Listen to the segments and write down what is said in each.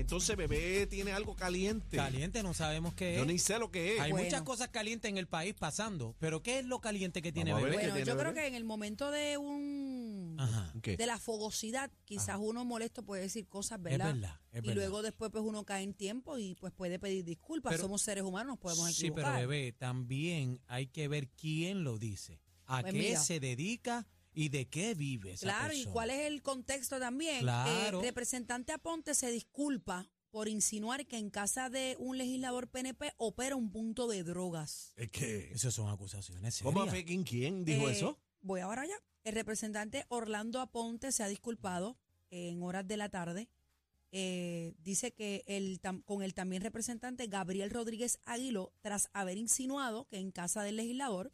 Entonces bebé tiene algo caliente. Caliente, no sabemos qué Yo es. ni sé lo que es. Hay Bueno. muchas cosas calientes en el país pasando, pero ¿qué es lo caliente que tiene Vamos a ver bebé? Bueno, tiene yo creo bebé? que en el momento de un Ajá. ¿Qué? de la fogosidad, quizás uno molesto puede decir cosas, Es ¿verdad? verdad, es y verdad. luego después pues uno cae en tiempo y pues puede pedir disculpas. Pero- Somos seres humanos, nos podemos Sí, equivocar. pero bebé, también hay que ver quién lo dice, a Pues qué mira. se dedica y de qué vive esa Claro, y cuál es el contexto también. Claro. Eh, representante Aponte se disculpa por insinuar que en casa de un legislador PNP opera un punto de drogas. Es que. Esas son acusaciones ¿Cómo serias. fue? ¿Quién dijo Eh, eso? Voy ahora ya. El representante Orlando Aponte se ha disculpado en horas de la tarde. Eh, dice que el, tam- con el también representante Gabriel Rodríguez Aguilo, tras haber insinuado que en casa del legislador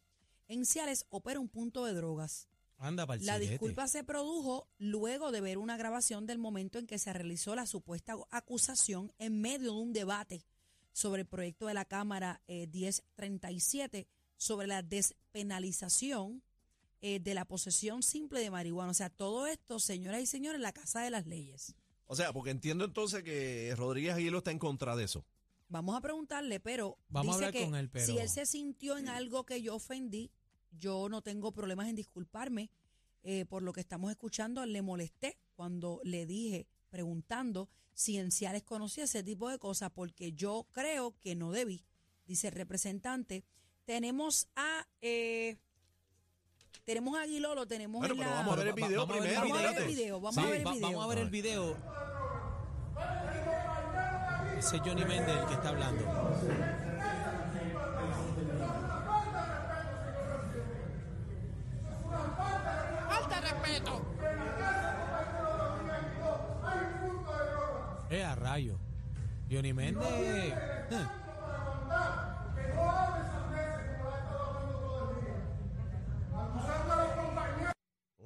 en Ciales opera un punto de drogas. Anda La disculpa se produjo luego de ver una grabación del momento en que se realizó la supuesta acusación en medio de un debate sobre el proyecto de la Cámara eh, 1037 sobre la despenalización eh, de la posesión simple de marihuana. O sea, todo esto, señoras y señores, en la Casa de las Leyes. O sea, porque entiendo entonces que Rodríguez Aguilo está en contra de eso. Vamos a preguntarle, pero Vamos a dice hablar que con él, pero- si él se sintió en algo que yo ofendí, yo no tengo problemas en disculparme eh, por lo que estamos escuchando. Le molesté cuando le dije, preguntando si en Ciales conocía ese tipo de cosas, porque yo creo que no debí, dice el representante. Tenemos a... eh, tenemos a Aguilolo, tenemos Bueno, en la... vamos a ver el video vamos a ver primero. Vamos a ver el video, vamos Sí, a ver el va- video. Vamos a ver el video. Ese es Johnny Méndez el que está hablando. Johnny Méndez.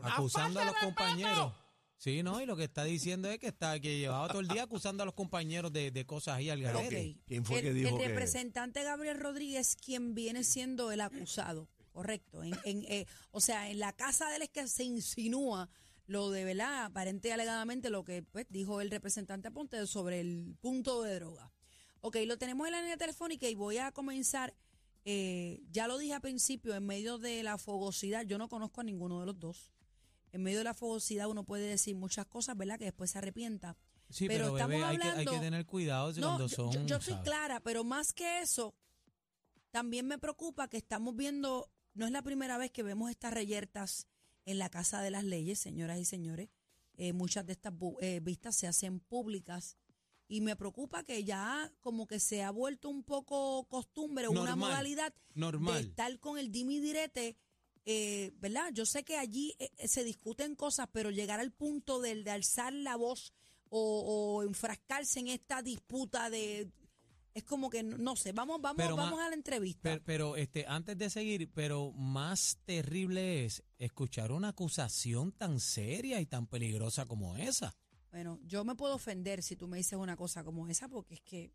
acusando a los compañeros. Sí, no, y lo que está diciendo es que está que llevaba todo el día acusando a los compañeros de, de cosas ahí al garete. ¿qué? ¿Quién fue el, que dijo el que- representante Gabriel Rodríguez, quien viene siendo el acusado, correcto. En, en, eh, o sea, en la casa de él es que se insinúa lo de, ¿verdad? Aparente y alegadamente lo que pues, dijo el representante Aponte sobre el punto de droga. Ok, lo tenemos en la línea telefónica y voy a comenzar. eh, ya lo dije al principio, en medio de la fogosidad, yo no conozco a ninguno de los dos. En medio de la fogosidad uno puede decir muchas cosas, ¿verdad? Que después se arrepienta. Sí, pero pero, estamos bebé, hay que, hay que hablando- tener cuidado No, cuando yo- son. yo, ¿sabes? clara, pero más que eso, también me preocupa que estamos viendo, no es la primera vez que vemos estas reyertas en la Casa de las Leyes, señoras y señores. Eh, muchas de estas eh, vistas se hacen públicas y me preocupa que ya como que se ha vuelto un poco costumbre, una Normal, modalidad de normal. estar con el dimi direte. eh, ¿Verdad? Yo sé que allí eh, eh, se discuten cosas, pero llegar al punto del de alzar la voz o, o enfrascarse en esta disputa de es como que no, sé, vamos vamos Pero vamos a la entrevista. Pero, pero, este, antes de seguir, pero más terrible es escuchar una acusación tan seria y tan peligrosa como esa. bueno, yo me puedo ofender si tú me dices una cosa como esa porque es que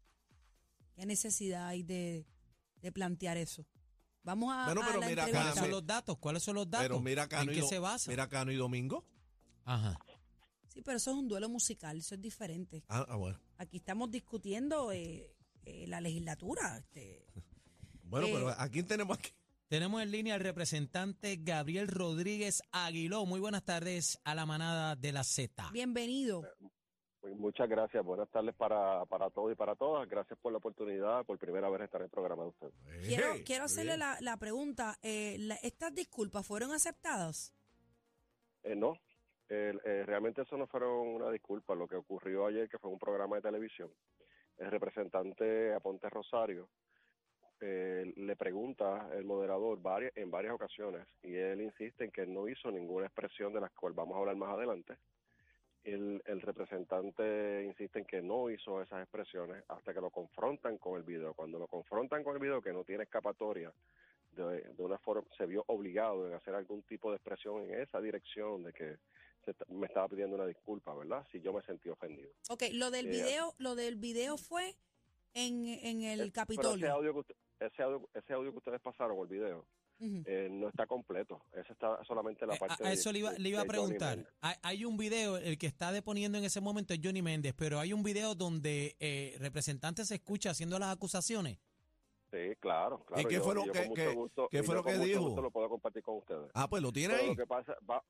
qué necesidad hay de, de plantear eso. Vamos a, Bueno, a pero la mira, entrevista. ¿Cuáles son los datos? ¿Cuáles son los datos? Pero mira Cano, ¿En y qué Do- se basa? mira Cano y Domingo. Ajá. Sí, pero eso es un duelo musical, eso es diferente. Ah, ah, bueno. Aquí estamos discutiendo eh, eh, la legislatura. Este, Bueno, Eh, pero ¿a quién tenemos aquí? Tenemos en línea al representante Gabriel Rodríguez Aguiló. Muy buenas tardes a la manada de la Z. bienvenido. Pues muchas gracias. Buenas tardes para, para todos y para todas. Gracias por la oportunidad, por primera vez estar en el programa de ustedes. Quiero, quiero hacerle la, la pregunta. eh, la- ¿Estas disculpas fueron aceptadas? Eh, no, el- eh, realmente eso no fueron una disculpa. Lo que ocurrió ayer, que fue un programa de televisión, el representante Aponte Rosario eh, le pregunta el moderador varias, en varias ocasiones y él insiste en que no hizo ninguna expresión de las cuales vamos a hablar más adelante. El, el representante insiste en que no hizo esas expresiones hasta que lo confrontan con el video. Cuando lo confrontan con el video, que no tiene escapatoria, de, de una forma se vio obligado en hacer algún tipo de expresión en esa dirección de que se me estaba pidiendo una disculpa, ¿verdad? Si yo me sentí ofendido. Ok, lo del Sí, video, lo del video fue en, en el Eh, Pero ese Capitolio. audio, que usted- ese audio, ese audio que ustedes pasaron, el video, eh, no está completo. Esa está solamente la Eh, parte a, a de- eso le iba, le iba a preguntar. Hay, hay un video, el que está deponiendo en ese momento es Johnny Méndez, pero hay un video donde eh, representante se escucha haciendo las acusaciones. Sí, claro, claro. qué yo- fue lo yo que- gusto- qué y fue lo que dijo? gusto lo puedo compartir con ustedes. Ah, pues lo tiene Pero ahí. lo que pasa, va,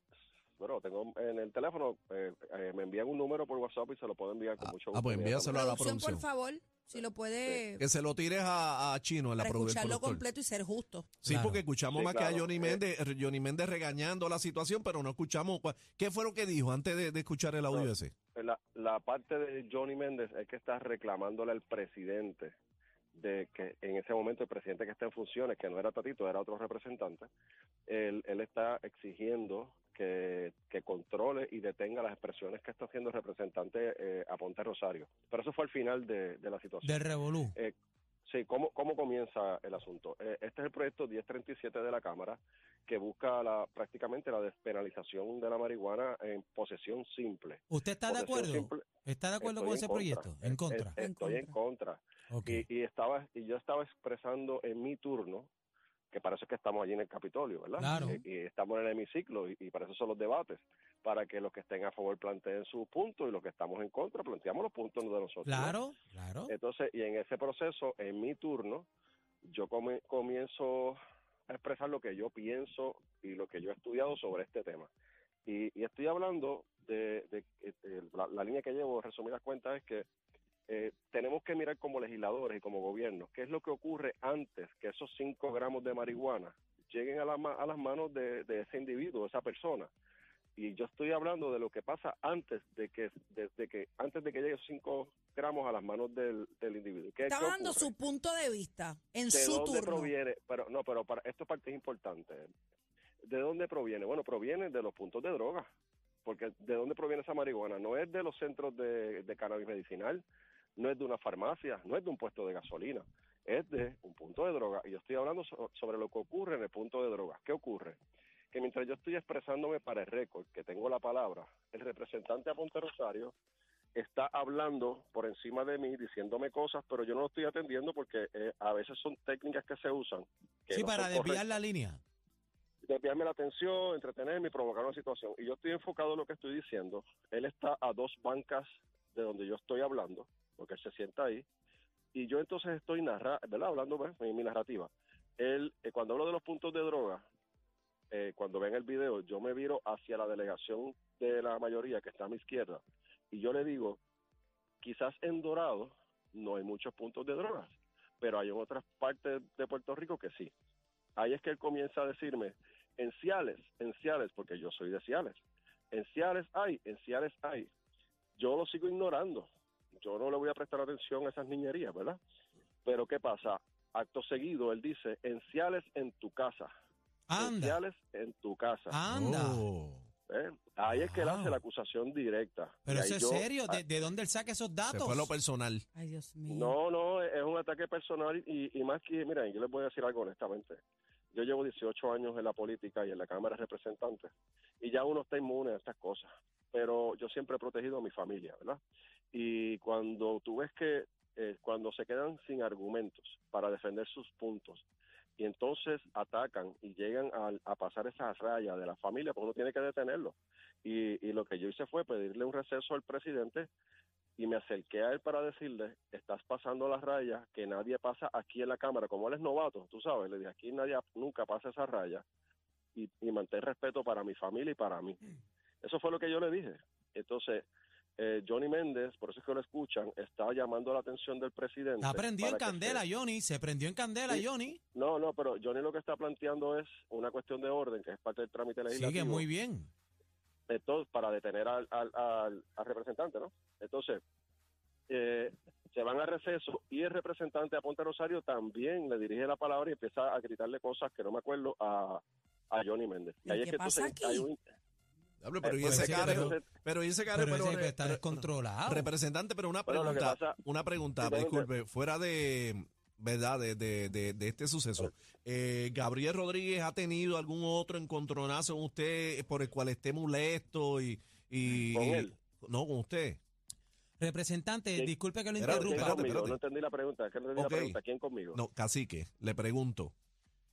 bueno, tengo en el teléfono, eh, eh, me envían un número por WhatsApp y se lo puedo enviar con Ah, mucho ah, gusto. pues envíaselo a la Producción, por producción. favor, si lo puede, Que se lo tires a, a Chino en la para produ- el escucharlo completo y ser justo. Sí, Claro. porque escuchamos Sí, más que a. Johnny Eh, Méndez, Johnny Méndez regañando la situación, pero no escuchamos. ¿Qué fue lo que dijo antes de, de escuchar el audio No. ese? La, la parte de Johnny Méndez es que está reclamándole al presidente de que en ese momento el presidente que está en funciones, que no era Tatito, era otro representante, él, él está exigiendo que, que controle y detenga las expresiones que está haciendo el representante eh, Aponte Rosario. Pero eso fue al final de, de la situación. Del Revolú. Sí, ¿cómo, ¿cómo comienza el asunto? Eh, este es el proyecto 1037 de la Cámara que busca la, prácticamente la despenalización de la marihuana en posesión simple. ¿Usted está de acuerdo? simple, ¿Está de acuerdo estoy con ese contra. proyecto? En Eh, contra. eh, Estoy en contra. Y, y estaba y yo estaba expresando en mi turno que para eso es que estamos allí en el Capitolio, ¿verdad? Claro. Y, y estamos en el hemiciclo y, y para eso son los debates, para que los que estén a favor planteen sus puntos y los que estamos en contra planteamos los puntos de nosotros. ¿no? Claro, claro. Entonces, y en ese proceso, en mi turno, yo comienzo a expresar lo que yo pienso y lo que yo he estudiado sobre este tema. Y, y estoy hablando de, de- de- la, la línea que llevo, resumidas cuentas, es que eh, tenemos que mirar como legisladores y como gobierno qué es lo que ocurre antes que esos 5 gramos de marihuana lleguen a, la a las manos de, de ese individuo, de esa persona. Y yo estoy hablando de lo que pasa antes de que, desde que, antes de que lleguen esos 5 gramos a las manos del, del individuo. ¿Qué, Está dando su punto de vista en ¿De su dónde turno. proviene? Pero no, pero para esto parte es importante. ¿De dónde proviene? Bueno, proviene de los puntos de droga. Porque ¿de dónde proviene esa marihuana? No es de los centros de, de cannabis medicinal, no es de una farmacia, no es de un puesto de gasolina, es de un punto de droga. Y yo estoy hablando so- sobre lo que ocurre en el punto de droga. ¿Qué ocurre? Que mientras yo estoy expresándome para el récord, que tengo la palabra, el representante Aponte Rosario está hablando por encima de mí, diciéndome cosas, pero yo no lo estoy atendiendo porque eh, a veces son técnicas que se usan. Que Sí, no para desviar correctas. la línea. desviarme la atención, entretenerme y provocar una situación. Y yo estoy enfocado en lo que estoy diciendo. Él está a dos bancas de donde yo estoy hablando, porque él se sienta ahí. Y yo entonces estoy narra ¿verdad? hablando pues, mi, narrativa. Él, eh, cuando hablo de los puntos de droga, eh, cuando ven el video, yo me viro hacia la delegación de la mayoría que está a mi izquierda y yo le digo, quizás en Dorado no hay muchos puntos de drogas, pero hay en otras partes de Puerto Rico que sí. Ahí es que él comienza a decirme, en Ciales, en Ciales, porque yo soy de Ciales, en Ciales hay, en Ciales hay. Yo lo sigo ignorando, yo no le voy a prestar atención a esas niñerías, ¿verdad? Pero ¿qué pasa? Acto seguido, él dice, en Ciales en tu casa. En Anda, Ciales en tu casa. anda. Oh. ¿eh? Ahí es que él hace la acusación directa. Pero eso es yo- serio. ah, ¿De, de dónde él saca esos Se datos? fue lo personal. Ay, Dios mío. No, no, es un ataque personal y, y más que, miren, yo les voy a decir algo honestamente. Yo llevo 18 años en la política y en la Cámara de Representantes y ya uno está inmune a estas cosas, pero yo siempre he protegido a mi familia, ¿verdad? Y cuando tú ves que eh, cuando se quedan sin argumentos para defender sus puntos y entonces atacan y llegan a, a pasar esa raya de la familia, pues uno tiene que detenerlo. Y, y lo que yo hice fue pedirle un receso al presidente y me acerqué a él para decirle, estás pasando las rayas que nadie pasa aquí en la Cámara, como él es novato, tú sabes, le dije, aquí nadie nunca pasa esa raya y, y mantén respeto para mi familia y para mí. Eso fue lo que yo le dije. Entonces, eh, Johnny Méndez, por eso es que lo escuchan, estaba llamando la atención del presidente. Está prendido en candela, se- Johnny. Se prendió en candela, Sí. Johnny. No, no, pero Johnny lo que está planteando es una cuestión de orden, que es parte del trámite legislativo. Sigue muy bien. entonces para detener al, al, al, al representante, ¿no? Entonces, eh, se van a receso y el representante Aponte Rosario también le dirige la palabra y empieza a gritarle cosas que no me acuerdo a, a Johnny Méndez. ¿Y ahí qué es que pasa entonces hay un- Pero eh, y ese pero- pero y ese care, Pero pero, ese re- está descontrolado. representante, pero una Bueno, pregunta, pasa- una pregunta, disculpe, fuera de, ¿verdad? De, de, de, de este suceso. Eh, ¿Gabriel Rodríguez ha tenido algún otro encontronazo con usted por el cual esté molesto y... y ¿Con él? No, con usted. Representante, Sí. disculpe que lo Espérate, ¿Quién interrumpa. espérate, conmigo? espérate. No entendí la pregunta, es que no entendí Ok. la pregunta. ¿Quién conmigo? No, cacique, le pregunto.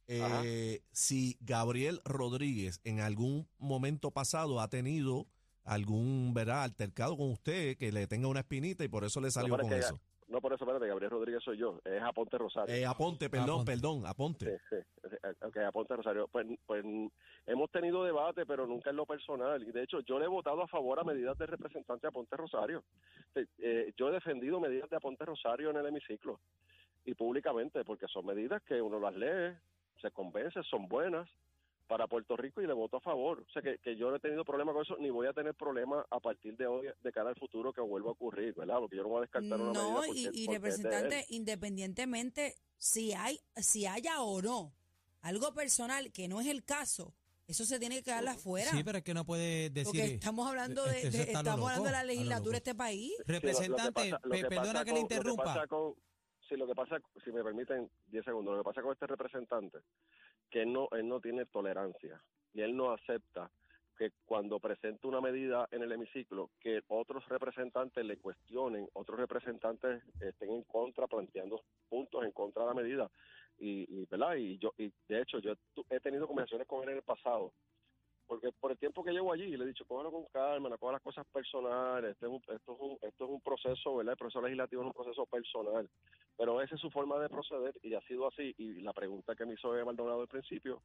Eh, si Gabriel Rodríguez en algún momento pasado ha tenido algún ¿verdad? altercado con usted que le tenga una espinita y por eso le salió es con eso. No, por eso, espérate, Gabriel Rodríguez soy yo, es Aponte Rosario. Eh, aponte, perdón, Aponte. perdón, Sí, aponte. sí, eh, ok, Aponte Rosario. Pues, pues hemos tenido debate, pero nunca en lo personal. Y de hecho, yo le he votado a favor a medidas de representante Aponte Rosario. Eh, yo he defendido medidas de Aponte Rosario en el hemiciclo y públicamente, porque son medidas que uno las lee, se convence, son buenas para Puerto Rico y le voto a favor. O sea, que, que yo no he tenido problema con eso, ni voy a tener problema a partir de hoy, de cara al futuro, que vuelva a ocurrir, ¿verdad? Porque yo no voy a descartar una medida No, porque, y, y porque representante, independientemente si hay, si haya o no algo personal que no es el caso, eso se tiene que quedar afuera. Sí, pero es que no puede decir. porque estamos hablando de, Este, de- estamos hablando de la legislatura de este país. Sí, lo- lo que Representante, pasa- lo pe- que perdona que le con- lo que interrumpa. pasa con- lo que pasa, si me permiten 10 segundos, lo que pasa con este representante, que él no, él no tiene tolerancia y él no acepta que cuando presenta una medida en el hemiciclo, que otros representantes le cuestionen, otros representantes estén en contra, planteando puntos en contra de la medida. Y, y, ¿verdad? y yo y de hecho yo he tenido conversaciones con él en el pasado porque por el tiempo que llevo allí le he dicho cógelo con calma no coja las cosas personales este es un, esto es un esto es un proceso verdad el proceso legislativo es un proceso personal pero esa es su forma de proceder y ha sido así y la pregunta que me hizo Eva Maldonado al principio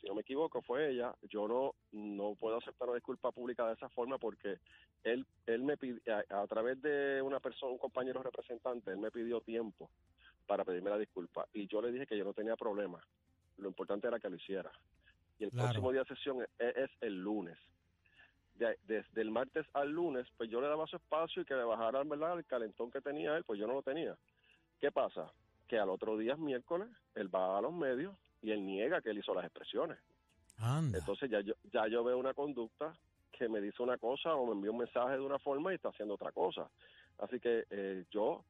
si no me equivoco fue ella yo no no puedo aceptar una disculpa pública de esa forma porque él él me pidió a través de una persona un compañero representante él me pidió tiempo para pedirme la disculpa y yo le dije que yo no tenía problema lo importante era que lo hiciera y el Claro. próximo día de sesión es, es el lunes. De- desde el martes al lunes, pues yo le daba su espacio y que le bajara ¿verdad? el calentón que tenía él, pues yo no lo tenía. ¿Qué pasa? Que al otro día, miércoles, él va a los medios y él niega que él hizo las expresiones. Anda. Entonces ya yo, ya yo veo una conducta que me dice una cosa o me envía un mensaje de una forma y está haciendo otra cosa. Así que eh, yo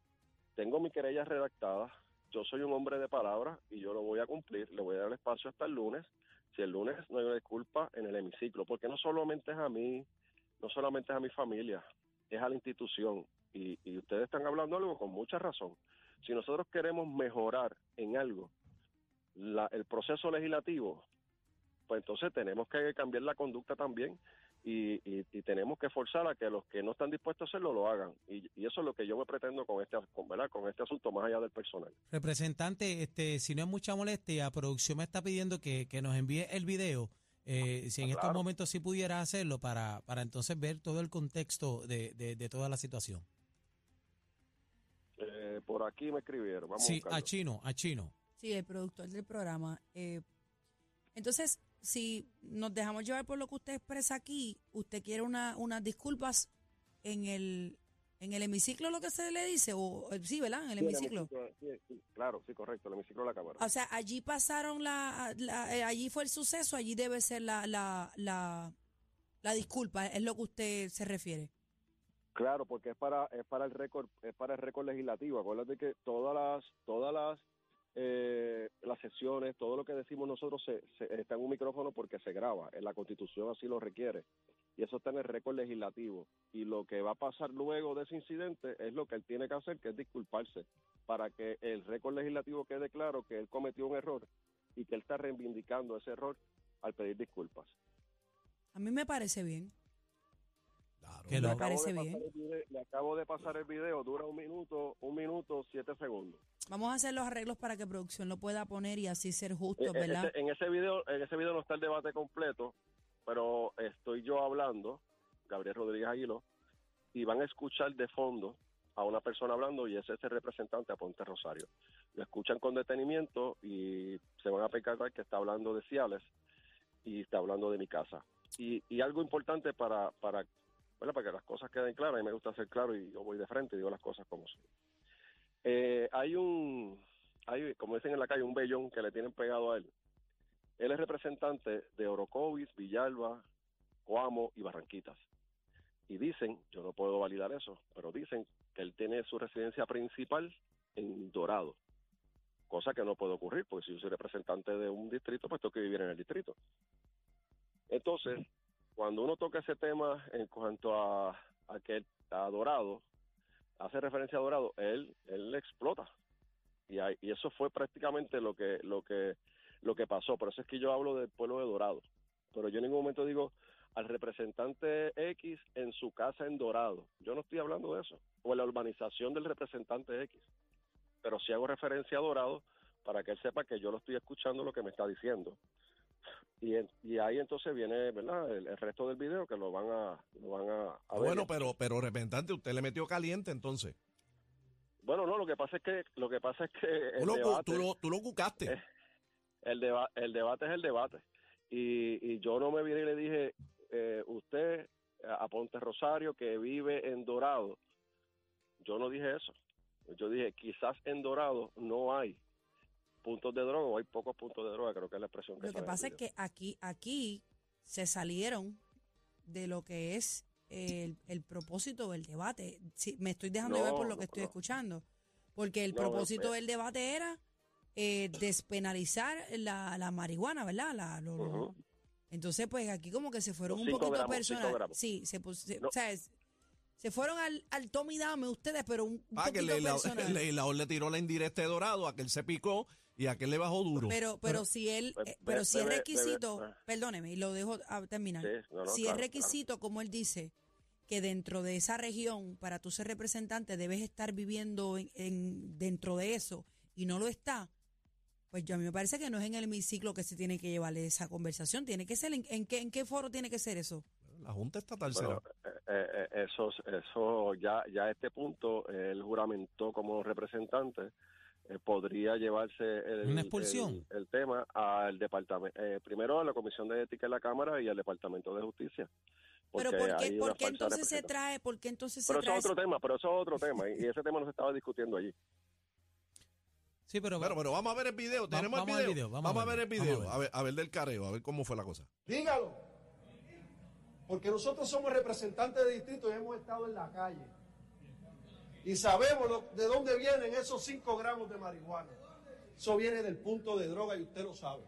tengo mi querella redactada, yo soy un hombre de palabra y yo lo voy a cumplir, le voy a dar el espacio hasta el lunes. Si el lunes no hay una disculpa en el hemiciclo, porque no solamente es a mí, no solamente es a mi familia, es a la institución. Y, ustedes están hablando algo con mucha razón. Si nosotros queremos mejorar en algo la- el proceso legislativo, pues entonces tenemos que cambiar la conducta también y, y- y tenemos que forzar a que los que no están dispuestos a hacerlo lo hagan. Y, y eso es lo que yo me pretendo con este, con, ¿verdad? con este asunto, más allá del personal. Representante, este, si no es mucha molestia, producción me está pidiendo que, que nos envíe el video. eh, si en Ah, estos claro. momentos sí pudiera hacerlo para, para entonces ver todo el contexto de, de, de toda la situación. Eh, por aquí me escribieron. Vamos a Sí, buscarlo. a Chino, a Chino. Sí, el productor del programa. Eh, entonces, si nos dejamos llevar por lo que usted expresa aquí, usted quiere una, unas disculpas en el, en el hemiciclo, lo que se le dice, o eh, sí, ¿verdad? En el Sí, hemiciclo. sí, sí, claro, sí, correcto, el hemiciclo de la Cámara. O sea, allí pasaron la, la- eh, allí fue el suceso, allí debe ser la, la, la, la disculpa, es lo que usted se refiere. Claro, porque es para es para el récord es para el récord legislativo. Acuérdate que todas las todas las eh, las sesiones, todo lo que decimos nosotros se, se- está en un micrófono porque se graba. En la Constitución así lo requiere y eso está en el récord legislativo. Y lo que va a pasar luego de ese incidente es lo que él tiene que hacer, que es disculparse para que el récord legislativo quede claro que él cometió un error y que él está reivindicando ese error al pedir disculpas. A mí me parece bien. Claro. Que Le lo- acabo de parece pasar bien. video- le acabo de pasar el video, dura un minuto, un minuto, siete segundos. Vamos a hacer los arreglos para que producción lo pueda poner y así ser Eh, justos, eh, ¿verdad? ese- en ese video, en ese video no está el debate completo, pero estoy yo hablando, Gabriel Rodríguez Aguilo, y van a escuchar de fondo a una persona hablando y ese es el representante a Ponte Rosario. Lo escuchan con detenimiento y se van a percatar que está hablando de Ciales y está hablando de mi casa. Y, y algo importante para, para, bueno, para que las cosas queden claras, a mí me gusta ser claro y yo voy de frente y digo las cosas como son. Eh, hay un, hay, como dicen en la calle, un vellón que le tienen pegado a él. Él es representante de Orocovis, Villalba, Coamo y Barranquitas. Y dicen, yo no puedo validar eso, pero dicen que él tiene su residencia principal en Dorado. Cosa que no puede ocurrir, porque si yo soy representante de un distrito, pues tengo que vivir en el distrito. Entonces, cuando uno toca ese tema en cuanto a, a que a Dorado, hace referencia a Dorado, él, él explota. Y, ahí- y eso fue prácticamente lo que, lo que lo que pasó. Por eso es que yo hablo del pueblo de Dorado. Pero yo en ningún momento digo al representante X en su casa en Dorado. Yo no estoy hablando de eso. O la urbanización del representante X. Pero sí hago referencia a Dorado para que él sepa que yo lo estoy escuchando lo que me está diciendo. Y, en- y ahí entonces viene, ¿verdad? El, el resto del video que lo van a, lo van a, a Ah, ver. bueno, pero, pero representante, usted le metió caliente entonces. Bueno, no, lo que pasa es que lo que pasa es que Tú el lo, debate, tú lo, tú lo cucaste. Eh, el, deba- el debate es el debate. Y, y yo no me vine y le dije, eh, usted a Ponte Rosario que vive en Dorado, yo no dije eso. Yo dije, quizás en Dorado no hay puntos de droga o hay pocos puntos de droga, creo que es la expresión que Lo que pasa es que aquí, aquí se salieron de lo que es el, el propósito del debate. Sí, me estoy dejando llevar No, por lo que estoy no. escuchando. Porque el No, propósito eh. del debate era eh, despenalizar la, la marihuana, ¿verdad? La- lo-. Entonces, pues aquí como que se fueron un poquito gramos, personal. Sí, se, se- o sea, es- se fueron al, al tome y dame ustedes, pero un, un Ah, que legislador le tiró la indirecta de dorado, aquel se picó y aquel le bajó duro. Pero, pero si él, Pues, eh, pero ve- si es bebe- requisito, bebe- perdóneme, y lo dejo a terminar. Sí, no, no, si claro, es requisito, como él dice, que dentro de esa región, para tú ser representante, debes estar viviendo en, en- dentro de eso y no lo está, pues yo a mí me parece que no es en el hemiciclo que se tiene que llevar esa conversación. Tiene que ser, ¿en, en qué, en qué foro tiene que ser eso? La Junta Estatal Bueno, será. eh, eh, eso, eso ya, ya a este punto, eh, él juramentó como representante, eh, podría llevarse el, ¿Una expulsión? el, el tema al departamento, eh, primero a la Comisión de Ética en la Cámara y al Departamento de Justicia. Pero porque ¿por qué, por entonces se trae, por qué entonces Pero se eso trae es otro tema, pero eso es otro tema, y, ese tema no se estaba discutiendo allí. Sí, pero, Pero, pero vamos a ver el video. Tenemos vamos el al video. Vamos, vamos a ver el video. A ver, a ver del careo, a ver cómo fue la cosa. Dígalo. Porque nosotros somos representantes de distrito y hemos estado en la calle. Y sabemos lo- de dónde vienen esos 5 gramos de marihuana. Eso viene del punto de droga y usted lo sabe.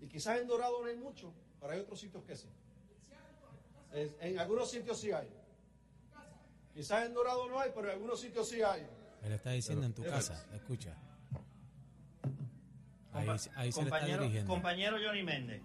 Y quizás en Dorado no hay mucho, pero hay otros sitios que sí. Es- en algunos sitios sí hay. Quizás en Dorado no hay, pero en algunos sitios sí hay. él está diciendo en tu casa, escucha. Ahí, se le está dirigiendo. compañero Johnny Méndez.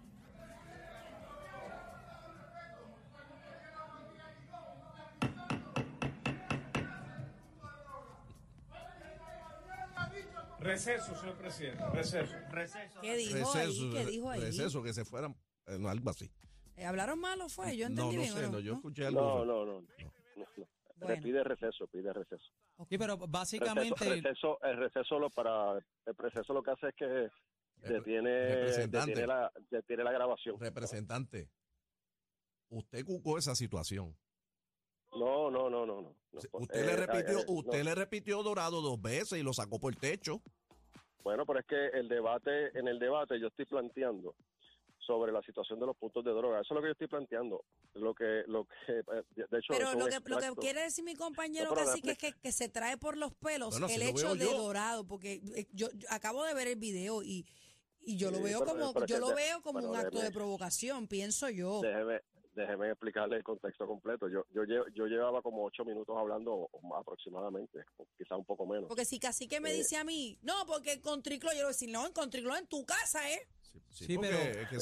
Receso, señor presidente, receso. Receso. ¿Qué dijo ahí? ¿Qué dijo ahí? receso, que se fueran, eh, no, algo así. Eh, ¿Hablaron mal o fue? Yo no, entendí no bien. ¿o sé, no? no, yo ¿No? escuché algo. No, no, no. no, no. Bueno. Pide receso, pide receso. Sí, pero Receso, básicamente, receso, el receso lo para el receso lo que hace es que detiene, detiene la detiene la grabación. Representante, usted cucó esa situación. No, no, no, no, no. no. Usted Eh, le repitió, eh, no. usted le repitió dorado dos veces y lo sacó por el techo. Bueno, pero es que el debate, en el debate yo estoy planteando sobre la situación de los puntos de droga. Eso es lo que yo estoy planteando. Lo que, lo que, eh, de hecho, Pero lo que, lo que quiere decir mi compañero No, casi que es que, que se trae por los pelos Bueno, el si hecho de yo. dorado, porque eh, yo, yo acabo de ver el video y, y yo lo veo pero- como pero yo que lo de- veo como un acto déjeme- de provocación, pienso yo. Déjeme, déjeme explicarle el contexto completo. Yo, yo, lle- yo llevaba como ocho minutos hablando o más aproximadamente, quizá un poco menos. Porque si casi que me Eh. dice a mí, no, porque Contriclo, yo le voy a decir, no, en Contriclo en tu casa, ¿eh? Sí, pero, es que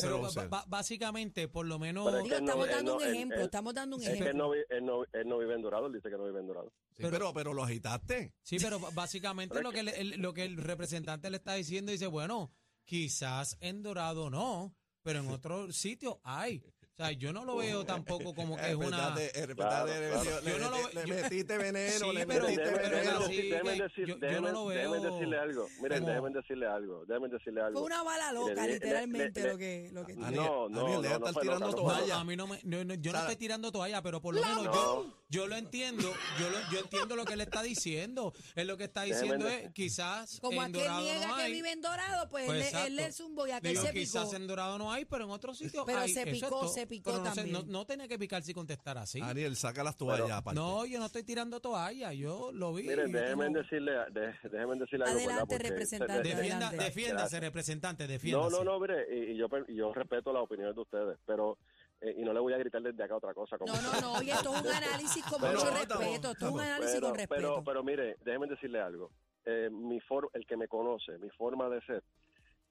básicamente, por lo menos, es Digo, que estamos dando no- un ejemplo, él- estamos dando un Sí, Es que él ejemplo. él, no, él no vive en Dorado, él dice que no vive en Dorado. sí, pero, pero lo agitaste. Sí, pero básicamente Pero lo que, el, el- lo que el representante le está diciendo dice, bueno, quizás en Dorado no, pero en otro sitio hay. O sea, yo no lo veo tampoco como que es una... Le, le Yo no lo le yo- metiste veneno, Sí, le pero- metiste déjenme, veneno. déjenme decir- yo- yo no déjenme- lo déjenme veo decirle algo. Miren, como- déjenme decirle algo. Déjenme decirle algo. Fue una bala loca, le- le- literalmente, le- lo que, lo que Ah, no, no, no, no estar tirando loca, No, toalla. a mí no me, no, no, yo no estoy tirando toalla, pero por lo menos No. yo, yo lo entiendo, yo lo, yo entiendo lo que él está diciendo. Él lo que está diciendo Déjeme es, quizás Como en aquel niega que vive en Dorado, pues, Pues él, exacto. él es un boy, aquel se quizás picó. en Dorado no hay, pero en otros sitios Pero hay. se picó, todo. Se picó Pero no, sé, también. no, no tenía que picar si contestar así. Ariel, saca las toallas Pero- aparte. No, yo no estoy tirando toalla, yo lo vi. Miren, yo déjenme decirle, de- déjenme decirle algo. ¿verdad? Adelante, Porque- representante, de- de- Defienda, adelante. defiéndase, Gracias. representante, No, defiéndase. no, no, mire, y, y yo, per- y yo respeto las opiniones de ustedes, pero, eh, y no le voy a gritar desde acá otra cosa. Como No, no, no, oye, esto es un análisis con Pero- mucho respeto, esto es un análisis pero, con respeto. pero, pero mire, déjenme decirle algo. Eh, mi for, el que me conoce, mi forma de ser,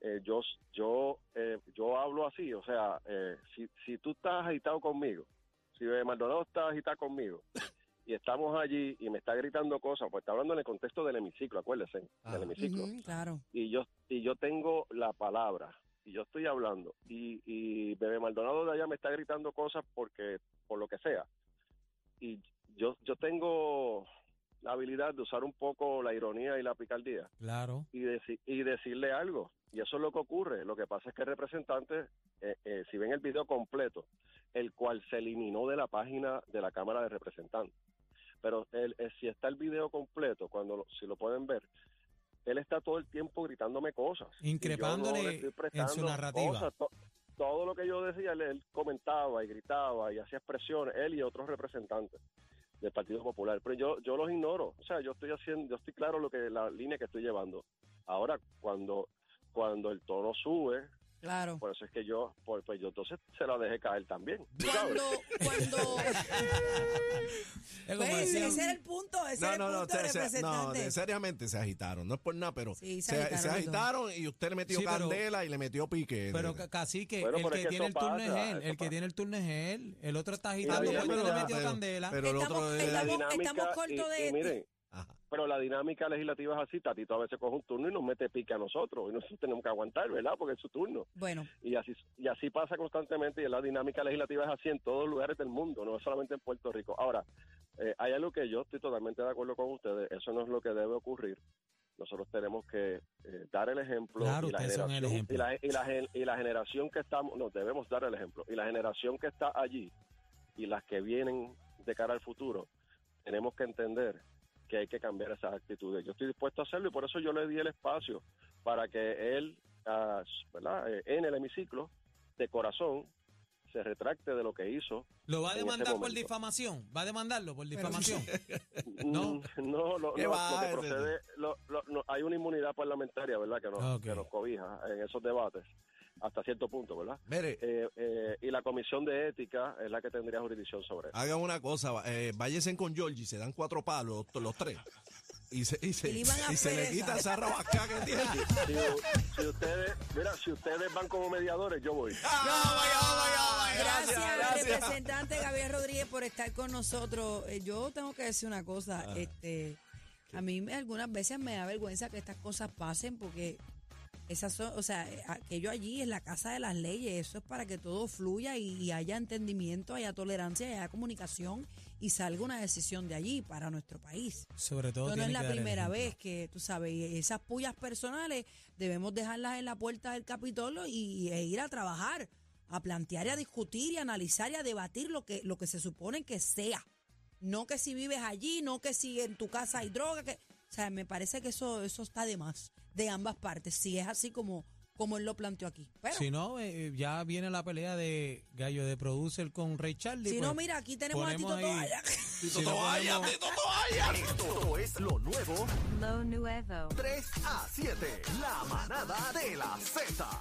eh, yo yo eh, yo hablo así, o sea, eh, si, si tú estás agitado conmigo, si Maldonado está agitado conmigo y estamos allí y me está gritando cosas, pues está hablando en el contexto del hemiciclo, acuérdese, Ah. del hemiciclo claro. y yo y yo tengo la palabra y yo estoy hablando y, y Bebé Maldonado de allá me está gritando cosas porque por lo que sea y yo yo tengo la habilidad de usar un poco la ironía y la picardía Claro. y, deci- y decirle algo y eso es lo que ocurre. Lo que pasa es que el representante eh, eh, si ven el video completo el cual se eliminó de la página de la Cámara de Representantes. Pero el, el- si está el video completo cuando lo- si lo pueden ver él está todo el tiempo gritándome cosas. No Increpándole le estoy en su narrativa. cosas. To- todo lo que yo decía él, él comentaba y gritaba y hacía expresiones él y otros representantes del Partido Popular. Pero yo yo los ignoro. O sea yo estoy haciendo yo estoy claro lo que la línea que estoy llevando. Ahora cuando cuando el tono sube Claro. por eso es que yo pues, pues yo entonces se la dejé caer también. Cuando, cuando, Es como pues, ese era el punto, ese No, era no, el no, punto se- se- no, representante. de- seriamente se agitaron, no es por nada, pero Sí, se se, agitaron se y usted le metió Sí, pero- candela y le metió pique. Pero ca- casi que Bueno, el que tiene el turno es él. El que tiene el turno es él. El otro está agitando porque pero- le metió pero- candela. pero el Estamos- otro la estamos- dinámica estamos cortos y- de- y miren Ajá. pero la dinámica legislativa es así Tatito a veces coge un turno y nos mete pique a nosotros y nosotros tenemos que aguantar verdad porque es su turno Bueno, y así y así pasa constantemente y la dinámica legislativa es así en todos los lugares del mundo, no es solamente en Puerto Rico. Ahora, eh, hay algo que yo estoy totalmente de acuerdo con ustedes, eso no es lo que debe ocurrir. Nosotros tenemos que eh, dar el ejemplo Claro, y la ustedes son el generación ejemplo. y la, y la gen- y la generación que estamos, nos debemos dar el ejemplo y la generación que está allí y las que vienen de cara al futuro, tenemos que entender que hay que cambiar esas actitudes. Yo estoy dispuesto a hacerlo y por eso yo le di el espacio para que él, ah, ¿verdad? Eh, en el hemiciclo, de corazón, se retracte de lo que hizo. ¿Lo va a demandar por difamación? ¿Va a demandarlo por difamación? No, no, lo, ¿Qué no, va lo que procede, lo- lo- no, hay una inmunidad parlamentaria, ¿verdad? Que nos, Ok. que nos cobija en esos debates, hasta cierto punto, ¿verdad? Mire, Eh, eh, y la comisión de ética es la que tendría jurisdicción sobre eso. hagan una cosa, eh, váyanse con Georgie, se dan cuatro palos, los, tres. Y se, y se, Y se le quita esa rabasca que tiene. Si, si ustedes, mira, si ustedes van como mediadores, yo voy. gracias, representante Gabriel Rodríguez por estar con nosotros. Eh, yo tengo que decir una cosa, Ah. este, a mí me- algunas veces me da vergüenza que estas cosas pasen porque esas son, o sea, aquello allí es la casa de las leyes, eso es para que todo fluya y, y haya entendimiento, haya tolerancia, haya comunicación y salga una decisión de allí para nuestro país. Sobre todo No, no es la primera vez que, tú sabes, esas pullas personales debemos dejarlas en la puerta del Capitolio y, e ir a trabajar, a plantear y a discutir y a analizar y a debatir lo que, lo que se supone que sea. No que si vives allí, no que si en tu casa hay droga, que, o sea, me parece que eso, eso está de más, de ambas partes, si es así como, como él lo planteó aquí. Pero, Si no, eh, ya viene la pelea de Gallo de Producer con Ray Charlie. si pues, no, mira, aquí tenemos a Tito ahí- Toalla. Tito Si lo Toalla, ponemos- Tito Toalla. Esto es lo nuevo Lo nuevo. 3 a 7. La manada de la Z.